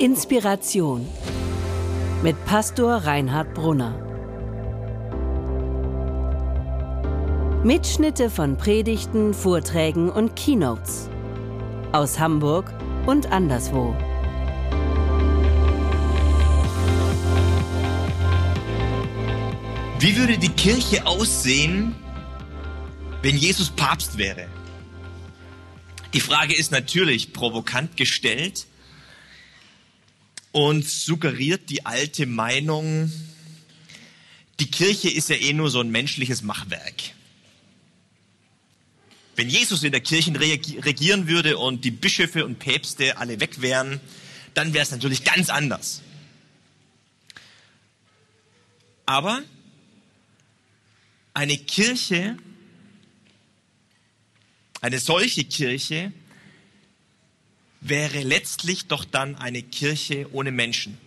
Inspiration mit Pastor Reinhard Brunner. Mitschnitte von Predigten, Vorträgen und Keynotes aus Hamburg und anderswo. Wie würde die Kirche aussehen, wenn Jesus Papst wäre? Die Frage ist natürlich provokant gestellt und suggeriert die alte Meinung, die Kirche ist ja eh nur so ein menschliches Machwerk. Wenn Jesus in der Kirche regieren würde und die Bischöfe und Päpste alle weg wären, dann wäre es natürlich ganz anders. Aber eine Kirche, eine solche Kirche wäre letztlich doch dann eine Kirche ohne Menschen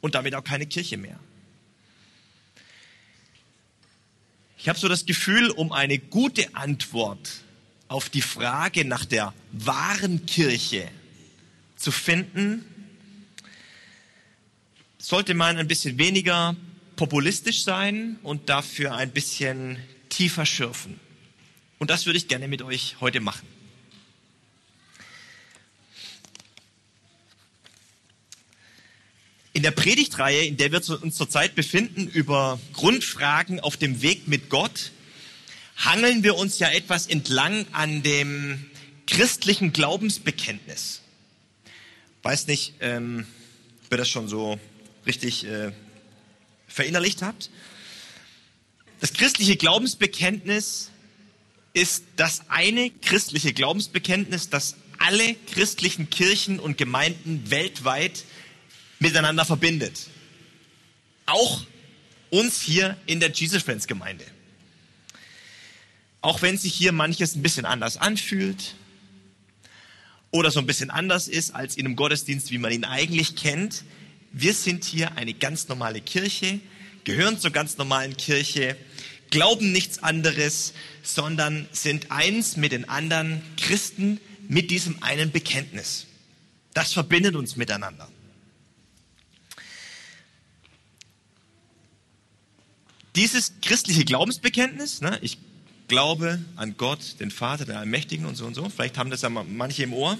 und damit auch keine Kirche mehr. Ich habe so das Gefühl, um eine gute Antwort auf die Frage nach der wahren Kirche zu finden, sollte man ein bisschen weniger populistisch sein und dafür ein bisschen tiefer schürfen. Und das würde ich gerne mit euch heute machen. In der Predigtreihe, in der wir uns zurzeit befinden, über Grundfragen auf dem Weg mit Gott, hangeln wir uns ja etwas entlang an dem christlichen Glaubensbekenntnis. Weiß nicht, ähm, ob ihr das schon so richtig äh, verinnerlicht habt. Das christliche Glaubensbekenntnis ist das eine christliche Glaubensbekenntnis, das alle christlichen Kirchen und Gemeinden weltweit miteinander verbindet. Auch uns hier in der Jesus Friends Gemeinde. Auch wenn sich hier manches ein bisschen anders anfühlt oder so ein bisschen anders ist als in einem Gottesdienst, wie man ihn eigentlich kennt, wir sind hier eine ganz normale Kirche, gehören zur ganz normalen Kirche, glauben nichts anderes, sondern sind eins mit den anderen Christen mit diesem einen Bekenntnis. Das verbindet uns miteinander. Dieses christliche Glaubensbekenntnis, ne, ich glaube an Gott, den Vater, den Allmächtigen und so und so, vielleicht haben das ja manche im Ohr,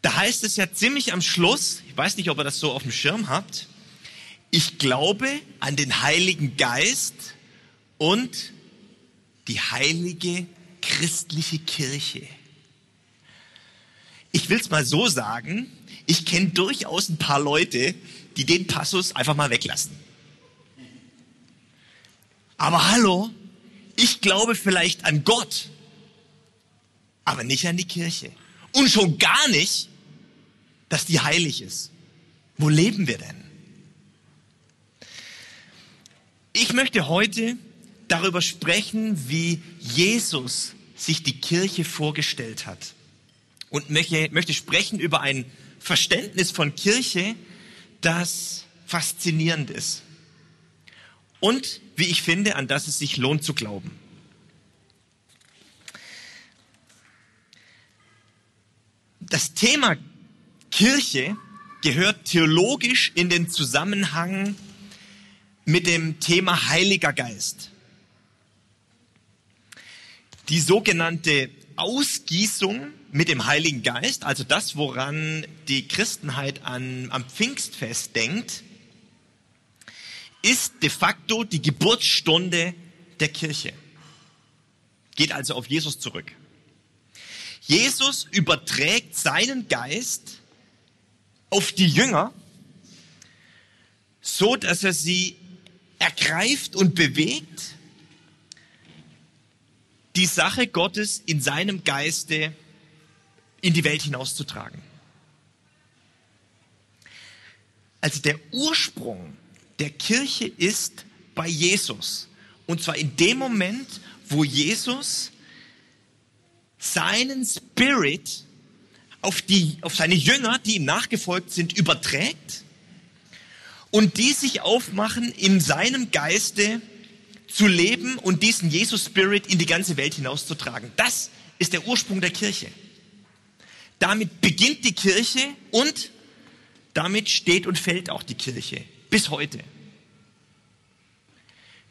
da heißt es ja ziemlich am Schluss, ich weiß nicht, ob ihr das so auf dem Schirm habt, ich glaube an den Heiligen Geist und die heilige christliche Kirche. Ich will es mal so sagen, ich kenne durchaus ein paar Leute, die den Passus einfach mal weglassen. Aber hallo, ich glaube vielleicht an Gott, aber nicht an die Kirche. Und schon gar nicht dass die heilig ist. Wo leben wir denn? Ich möchte heute darüber sprechen, wie Jesus sich die Kirche vorgestellt hat. Und möchte, möchte sprechen über ein Verständnis von Kirche, das faszinierend ist. Und, wie ich finde, an das es sich lohnt zu glauben. Das Thema Kirche gehört theologisch in den Zusammenhang mit dem Thema Heiliger Geist. Die sogenannte Ausgießung mit dem Heiligen Geist, also das, woran die Christenheit an, am Pfingstfest denkt, ist de facto die Geburtsstunde der Kirche. Geht also auf Jesus zurück. Jesus überträgt seinen Geist auf die Jünger, so dass er sie ergreift und bewegt, die Sache Gottes in seinem Geiste in die Welt hinauszutragen. Also der Ursprung der Kirche ist bei Jesus. Und zwar in dem Moment, wo Jesus seinen Spirit auf, die, auf seine Jünger, die ihm nachgefolgt sind, überträgt und die sich aufmachen, in seinem Geiste zu leben und diesen Jesus-Spirit in die ganze Welt hinauszutragen. Das ist der Ursprung der Kirche. Damit beginnt die Kirche und damit steht und fällt auch die Kirche bis heute.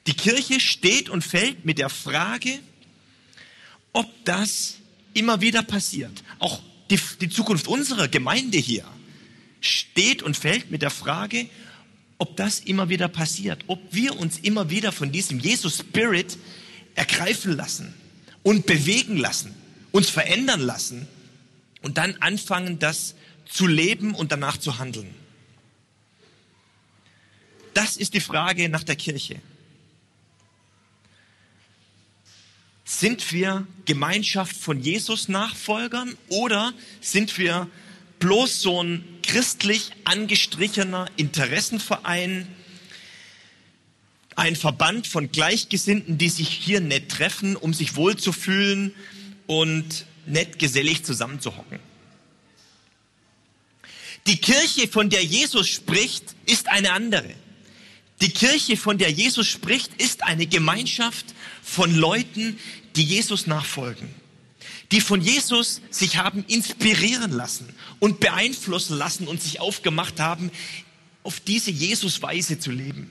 Die Kirche steht und fällt mit der Frage, ob das immer wieder passiert. Auch die, die Zukunft unserer Gemeinde hier steht und fällt mit der Frage, ob das immer wieder passiert, ob wir uns immer wieder von diesem Jesus Spirit ergreifen lassen und bewegen lassen, uns verändern lassen und dann anfangen, das zu leben und danach zu handeln. Das ist die Frage nach der Kirche. Sind wir Gemeinschaft von Jesus-Nachfolgern oder sind wir bloß so ein christlich angestrichener Interessenverein, ein Verband von Gleichgesinnten, die sich hier nett treffen, um sich wohlzufühlen und nett gesellig zusammenzuhocken? Die Kirche, von der Jesus spricht, ist eine andere. Die Kirche, von der Jesus spricht, ist eine Gemeinschaft von Leuten, die Jesus nachfolgen, die von Jesus sich haben inspirieren lassen und beeinflussen lassen und sich aufgemacht haben, auf diese Jesus-Weise zu leben,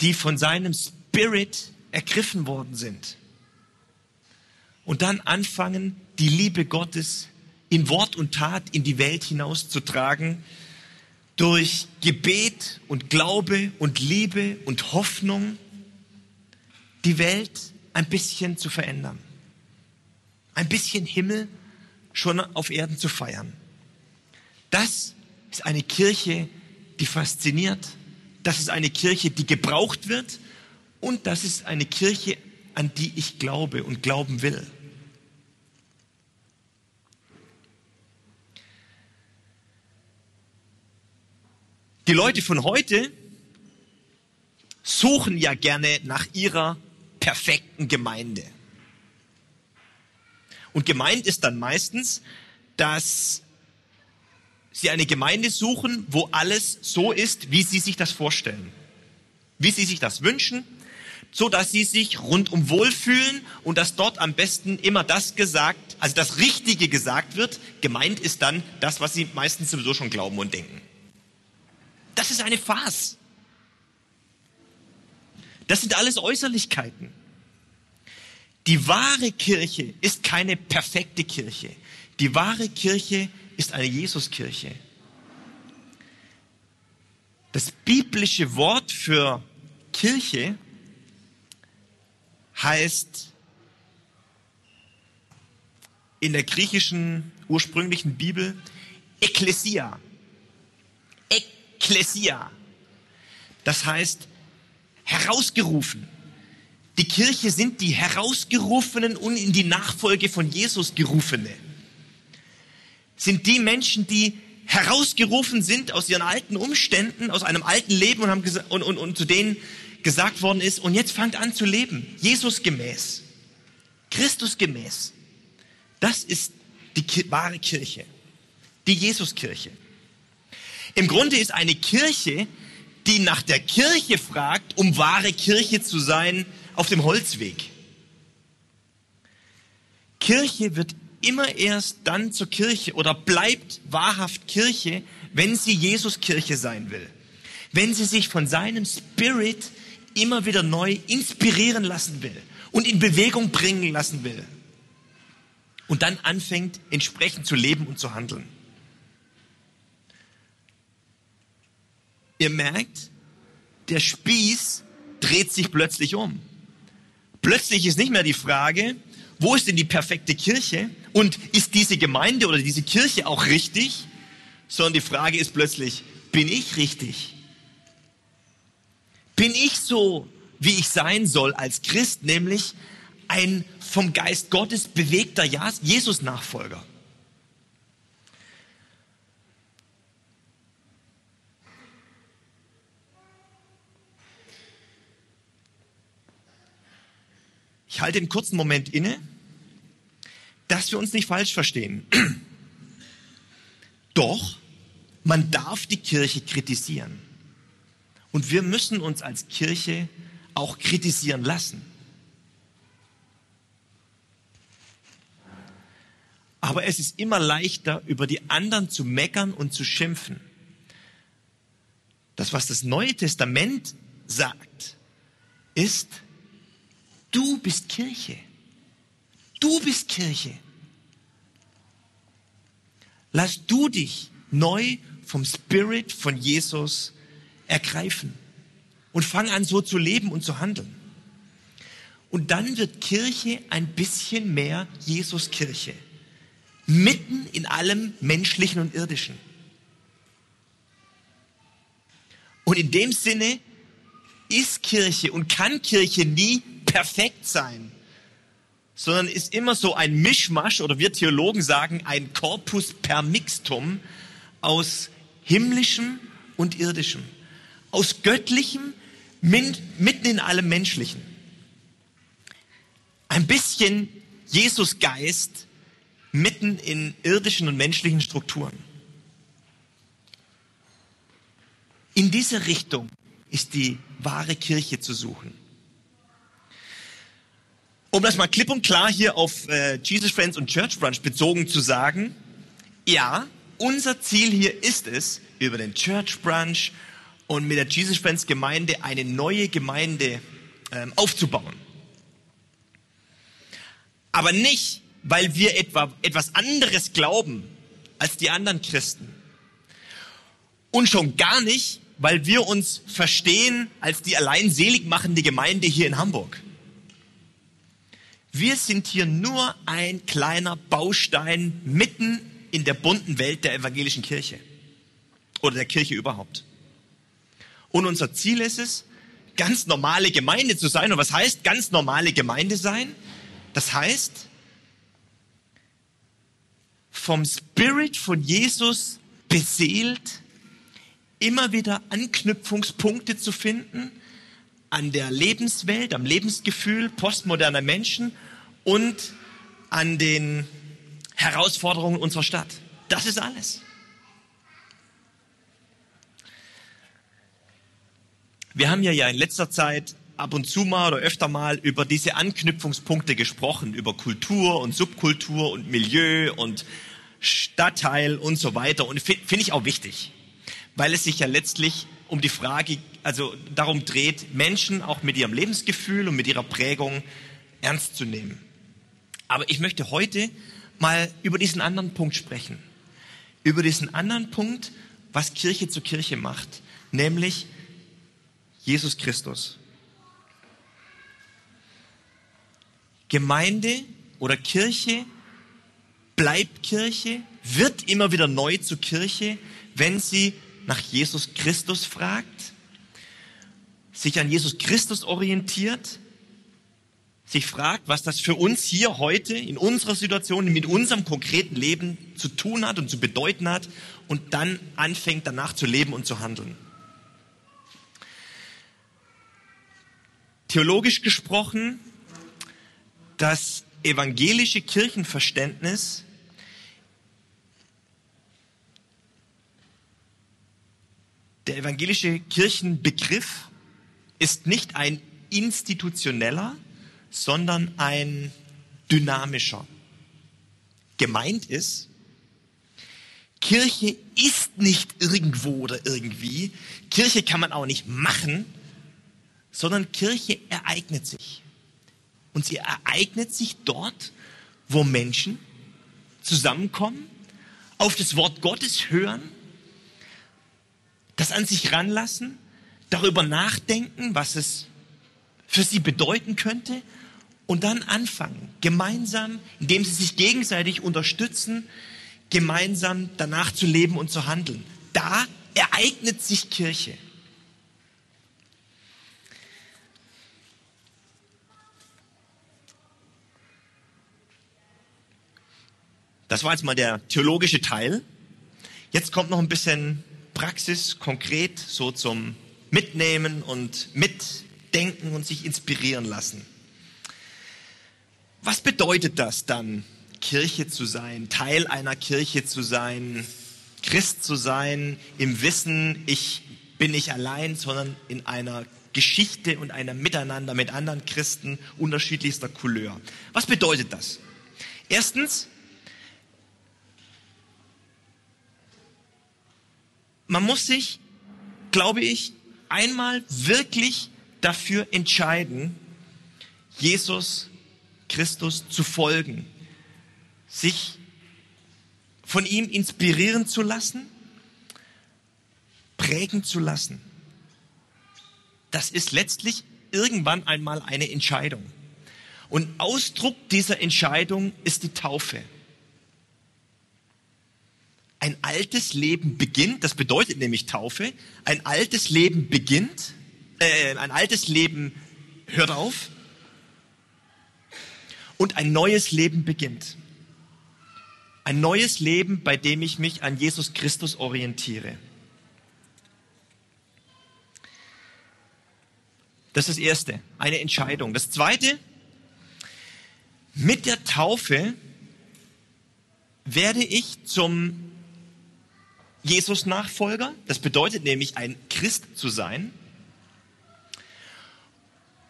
die von seinem Spirit ergriffen worden sind und dann anfangen, die Liebe Gottes in Wort und Tat in die Welt hinauszutragen, durch Gebet und Glaube und Liebe und Hoffnung die Welt ein bisschen zu verändern. Ein bisschen Himmel schon auf Erden zu feiern. Das ist eine Kirche, die fasziniert. Das ist eine Kirche, die gebraucht wird. Und das ist eine Kirche, an die ich glaube und glauben will. Die Leute von heute suchen ja gerne nach ihrer perfekten Gemeinde. Und gemeint ist dann meistens, dass sie eine Gemeinde suchen, wo alles so ist, wie sie sich das vorstellen, wie sie sich das wünschen, so dass sie sich rundum wohlfühlen und dass dort am besten immer das gesagt, also das Richtige gesagt wird. Gemeint ist dann das, was sie meistens sowieso schon glauben und denken. Das ist eine Farce. Das sind alles Äußerlichkeiten. Die wahre Kirche ist keine perfekte Kirche. Die wahre Kirche ist eine Jesuskirche. Das biblische Wort für Kirche heißt in der griechischen ursprünglichen Bibel Ekklesia. Ekklesia. Das heißt herausgerufen. Die Kirche sind die herausgerufenen und in die Nachfolge von Jesus gerufene. Sind die Menschen, die herausgerufen sind aus ihren alten Umständen, aus einem alten Leben und, haben und, und, und zu denen gesagt worden ist, und jetzt fangt an zu leben, Jesus gemäß, Christus gemäß. Das ist die wahre Kirche, die Jesuskirche. Im Grunde ist eine Kirche, die nach der Kirche fragt, um wahre Kirche zu sein, auf dem Holzweg. Kirche wird immer erst dann zur Kirche oder bleibt wahrhaft Kirche, wenn sie Jesus Kirche sein will. Wenn sie sich von seinem Spirit immer wieder neu inspirieren lassen will und in Bewegung bringen lassen will. Und dann anfängt, entsprechend zu leben und zu handeln. Ihr merkt, der Spieß dreht sich plötzlich um. Plötzlich ist nicht mehr die Frage, wo ist denn die perfekte Kirche und ist diese Gemeinde oder diese Kirche auch richtig, sondern die Frage ist plötzlich, bin ich richtig? Bin ich so, wie ich sein soll als Christ, nämlich ein vom Geist Gottes bewegter Jesus-Nachfolger? Ich halte einen kurzen Moment inne, dass wir uns nicht falsch verstehen. Doch, man darf die Kirche kritisieren. Und wir müssen uns als Kirche auch kritisieren lassen. Aber es ist immer leichter, über die anderen zu meckern und zu schimpfen. Das, was das Neue Testament sagt, ist, du bist Kirche. Du bist Kirche. Lass du dich neu vom Spirit von Jesus ergreifen und fang an so zu leben und zu handeln. Und dann wird Kirche ein bisschen mehr Jesus-Kirche. Mitten in allem Menschlichen und Irdischen. Und in dem Sinne ist Kirche und kann Kirche nie perfekt sein, sondern ist immer so ein Mischmasch oder wir Theologen sagen ein Corpus per Mixtum aus himmlischem und irdischem, aus göttlichem mitten in allem Menschlichen. Ein bisschen Jesusgeist mitten in irdischen und menschlichen Strukturen. In diese Richtung ist die wahre Kirche zu suchen. Um das mal klipp und klar hier auf äh, Jesus Friends und Church Brunch bezogen zu sagen, ja, unser Ziel hier ist es, über den Church Brunch und mit der Jesus Friends Gemeinde eine neue Gemeinde ähm, aufzubauen. Aber nicht, weil wir etwa etwas anderes glauben als die anderen Christen. Und schon gar nicht, weil wir uns verstehen als die allein selig machende Gemeinde hier in Hamburg. Wir sind hier nur ein kleiner Baustein mitten in der bunten Welt der evangelischen Kirche oder der Kirche überhaupt. Und unser Ziel ist es, ganz normale Gemeinde zu sein. Und was heißt ganz normale Gemeinde sein? Das heißt, vom Spirit von Jesus beseelt, immer wieder Anknüpfungspunkte zu finden an der Lebenswelt, am Lebensgefühl postmoderner Menschen und an den Herausforderungen unserer Stadt. Das ist alles. Wir haben ja ja in letzter Zeit ab und zu mal oder öfter mal über diese Anknüpfungspunkte gesprochen, über Kultur und Subkultur und Milieu und Stadtteil und so weiter. Und finde ich auch wichtig, weil es sich ja letztlich um die Frage, also darum dreht, Menschen auch mit ihrem Lebensgefühl und mit ihrer Prägung ernst zu nehmen. Aber ich möchte heute mal über diesen anderen Punkt sprechen. Über diesen anderen Punkt, was Kirche zu Kirche macht, nämlich Jesus Christus. Gemeinde oder Kirche bleibt Kirche, wird immer wieder neu zu Kirche, wenn sie nach Jesus Christus fragt, sich an Jesus Christus orientiert, sich fragt, was das für uns hier heute in unserer Situation, mit unserem konkreten Leben zu tun hat und zu bedeuten hat und dann anfängt danach zu leben und zu handeln. Theologisch gesprochen, das evangelische Kirchenverständnis Der evangelische Kirchenbegriff ist nicht ein institutioneller, sondern ein dynamischer. Gemeint ist, Kirche ist nicht irgendwo oder irgendwie. Kirche kann man auch nicht machen, sondern Kirche ereignet sich. Und sie ereignet sich dort, wo Menschen zusammenkommen, auf das Wort Gottes hören das an sich ranlassen, darüber nachdenken, was es für sie bedeuten könnte und dann anfangen, gemeinsam, indem sie sich gegenseitig unterstützen, gemeinsam danach zu leben und zu handeln. Da ereignet sich Kirche. Das war jetzt mal der theologische Teil. Jetzt kommt noch ein bisschen Praxis konkret so zum Mitnehmen und Mitdenken und sich inspirieren lassen. Was bedeutet das dann, Kirche zu sein, Teil einer Kirche zu sein, Christ zu sein, im Wissen, ich bin nicht allein, sondern in einer Geschichte und einem Miteinander mit anderen Christen unterschiedlichster Couleur. Was bedeutet das? Erstens, man muss sich, glaube ich, einmal wirklich dafür entscheiden, Jesus Christus zu folgen, sich von ihm inspirieren zu lassen, prägen zu lassen. Das ist letztlich irgendwann einmal eine Entscheidung. Und Ausdruck dieser Entscheidung ist die Taufe. Ein altes Leben beginnt, das bedeutet nämlich Taufe, ein altes Leben beginnt, äh, ein altes Leben hört auf und ein neues Leben beginnt. Ein neues Leben, bei dem ich mich an Jesus Christus orientiere. Das ist das Erste, eine Entscheidung. Das Zweite, mit der Taufe werde ich zum Jesus-Nachfolger. Das bedeutet nämlich, ein Christ zu sein.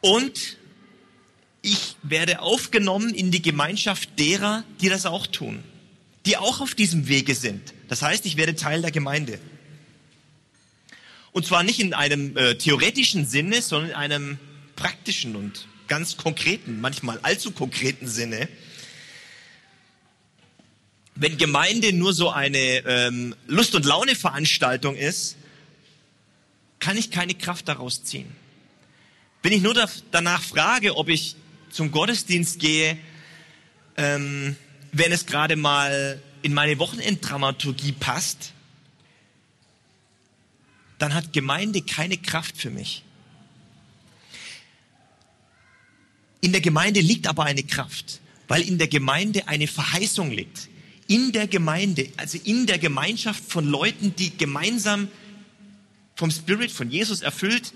Und ich werde aufgenommen in die Gemeinschaft derer, die das auch tun, die auch auf diesem Wege sind. Das heißt, ich werde Teil der Gemeinde. Und zwar nicht in einem äh, theoretischen Sinne, sondern in einem praktischen und ganz konkreten, manchmal allzu konkreten Sinne. Wenn Gemeinde nur so eine ähm, Lust- und Laune-Veranstaltung ist, kann ich keine Kraft daraus ziehen. Wenn ich nur da, danach frage, ob ich zum Gottesdienst gehe, ähm, wenn es gerade mal in meine Wochenenddramaturgie passt, dann hat Gemeinde keine Kraft für mich. In der Gemeinde liegt aber eine Kraft, weil in der Gemeinde eine Verheißung liegt. In der Gemeinde, also in der Gemeinschaft von Leuten, die gemeinsam vom Spirit, von Jesus erfüllt,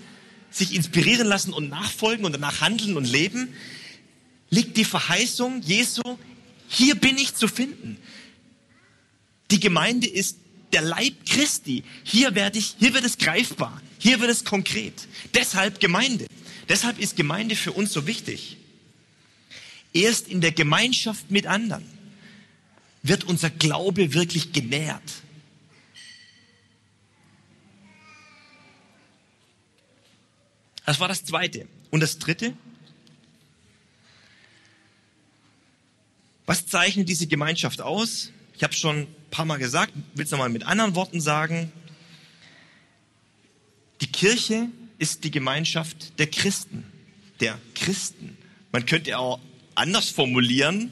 sich inspirieren lassen und nachfolgen und danach handeln und leben, liegt die Verheißung Jesu, hier bin ich zu finden. Die Gemeinde ist der Leib Christi. Hier werde ich, hier wird es greifbar. Hier wird es konkret. Deshalb Gemeinde. Deshalb ist Gemeinde für uns so wichtig. Erst in der Gemeinschaft mit anderen wird unser Glaube wirklich genährt. Das war das Zweite. Und das Dritte? Was zeichnet diese Gemeinschaft aus? Ich habe schon ein paar Mal gesagt, will es nochmal mit anderen Worten sagen. Die Kirche ist die Gemeinschaft der Christen, der Christen. Man könnte auch anders formulieren.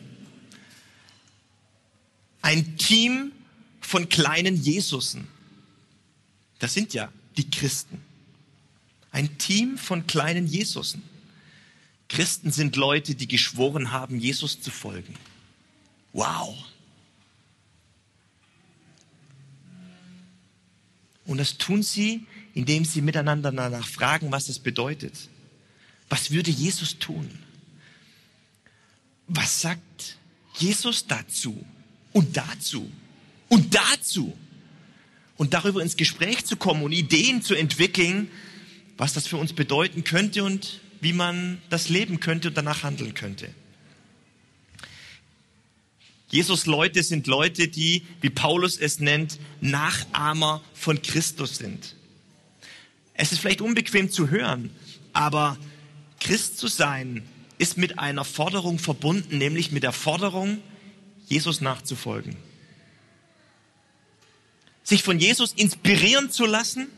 Ein Team von kleinen Jesusen. Das sind ja die Christen. Ein Team von kleinen Jesusen. Christen sind Leute, die geschworen haben, Jesus zu folgen. Wow. Und das tun sie, indem sie miteinander danach fragen, was es bedeutet. Was würde Jesus tun? Was sagt Jesus dazu? Und dazu? Und dazu? Und darüber ins Gespräch zu kommen und Ideen zu entwickeln, was das für uns bedeuten könnte und wie man das leben könnte und danach handeln könnte. Jesus Leute sind Leute, die, wie Paulus es nennt, Nachahmer von Christus sind. Es ist vielleicht unbequem zu hören, aber Christ zu sein ist mit einer Forderung verbunden, nämlich mit der Forderung, Jesus nachzufolgen. Sich von Jesus inspirieren zu lassen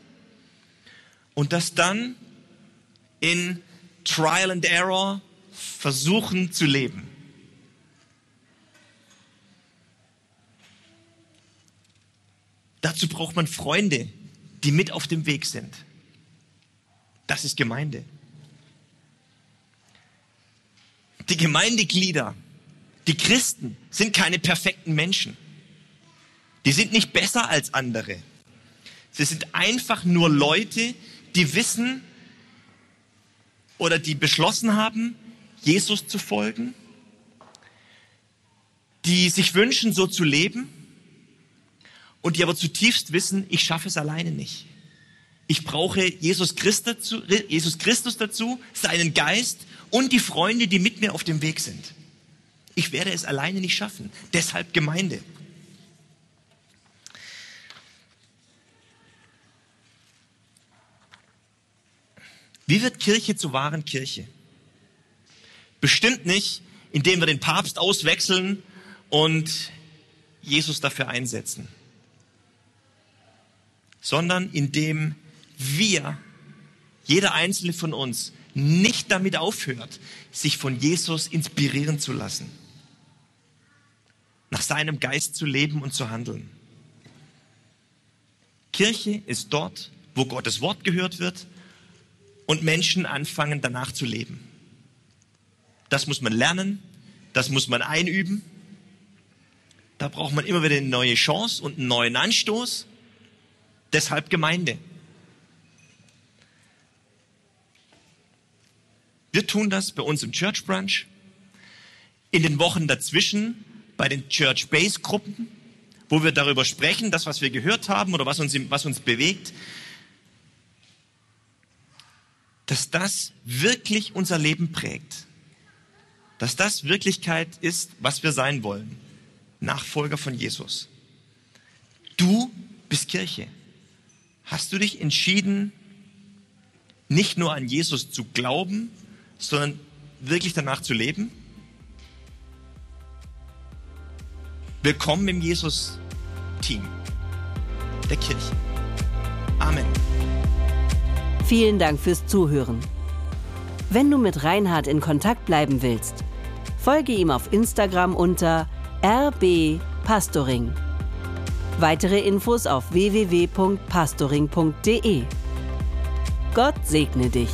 und das dann in Trial and Error versuchen zu leben. Dazu braucht man Freunde, die mit auf dem Weg sind. Das ist Gemeinde. Die Gemeindeglieder, die Christen sind keine perfekten Menschen. Die sind nicht besser als andere. Sie sind einfach nur Leute, die wissen oder die beschlossen haben, Jesus zu folgen, die sich wünschen, so zu leben und die aber zutiefst wissen, ich schaffe es alleine nicht. Ich brauche Jesus Christus, dazu, Jesus Christus dazu, seinen Geist und die Freunde, die mit mir auf dem Weg sind. Ich werde es alleine nicht schaffen. Deshalb Gemeinde. Wie wird Kirche zur wahren Kirche? Bestimmt nicht, indem wir den Papst auswechseln und Jesus dafür einsetzen, sondern indem wir, jeder einzelne von uns, nicht damit aufhört, sich von Jesus inspirieren zu lassen nach seinem Geist zu leben und zu handeln. Kirche ist dort, wo Gottes Wort gehört wird und Menschen anfangen danach zu leben. Das muss man lernen, das muss man einüben. Da braucht man immer wieder eine neue Chance und einen neuen Anstoß. Deshalb Gemeinde. Wir tun das bei uns im Church Branch, in den Wochen dazwischen bei den Church Base Gruppen, wo wir darüber sprechen, das, was wir gehört haben oder was uns, was uns bewegt, dass das wirklich unser Leben prägt. Dass das Wirklichkeit ist, was wir sein wollen. Nachfolger von Jesus. Du bist Kirche. Hast du dich entschieden, nicht nur an Jesus zu glauben, sondern wirklich danach zu leben? Willkommen im Jesus-Team der Kirche. Amen. Vielen Dank fürs Zuhören. Wenn du mit Reinhard in Kontakt bleiben willst, folge ihm auf Instagram unter rbpastoring. Weitere Infos auf www.pastoring.de. Gott segne dich.